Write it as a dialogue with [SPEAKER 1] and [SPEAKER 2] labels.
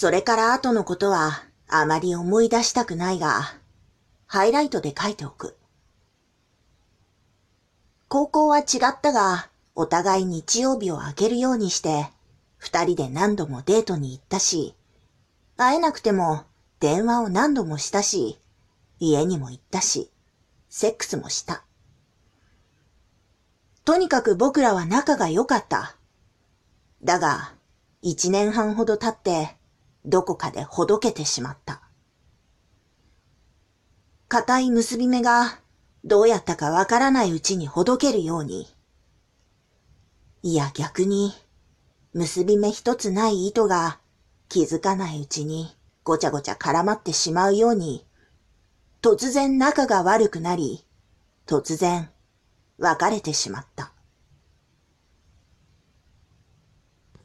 [SPEAKER 1] それから後のことはあまり思い出したくないが、ハイライトで書いておく。高校は違ったが、お互い日曜日を明けるようにして、二人で何度もデートに行ったし、会えなくても電話を何度もしたし、家にも行ったし、セックスもした。とにかく僕らは仲が良かった。だが、一年半ほど経って、どこかでほどけてしまった。硬い結び目が、どうやったかわからないうちにほどけるように。いや逆に、結び目一つない糸が気づかないうちにごちゃごちゃ絡まってしまうように、突然仲が悪くなり、突然別れてしまった。